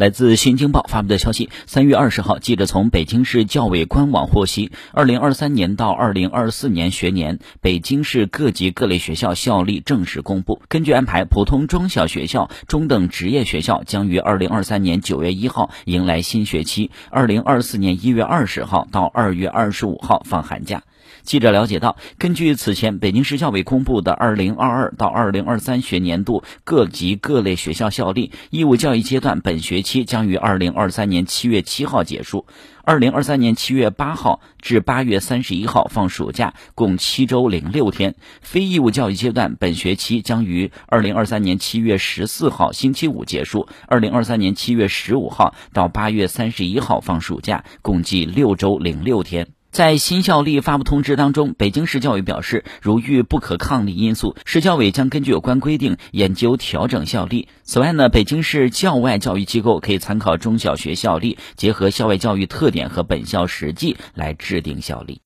来自《新京报》发布的消息，三月二十号，记者从北京市教委官网获悉，二零二三年到二零二四年学年，北京市各级各类学校校历正式公布。根据安排，普通中小学校、中等职业学校将于二零二三年九月一号迎来新学期，二零二四年一月二十号到二月二十五号放寒假。记者了解到，根据此前北京市教委公布的二零二二到二零二三学年度各级各类学校校历，义务教育阶段本学期期将于二零二三年七月七号结束，二零二三年七月八号至八月三十一号放暑假，共七周零六天；非义务教育阶段本学期将于二零二三年七月十四号星期五结束，二零二三年七月十五号到八月三十一号放暑假，共计六周零六天。在新校历发布通知当中，北京市教育表示，如遇不可抗力因素，市教委将根据有关规定研究调整校历。此外呢，北京市教外教育机构可以参考中小学校历，结合校外教育特点和本校实际来制定校历。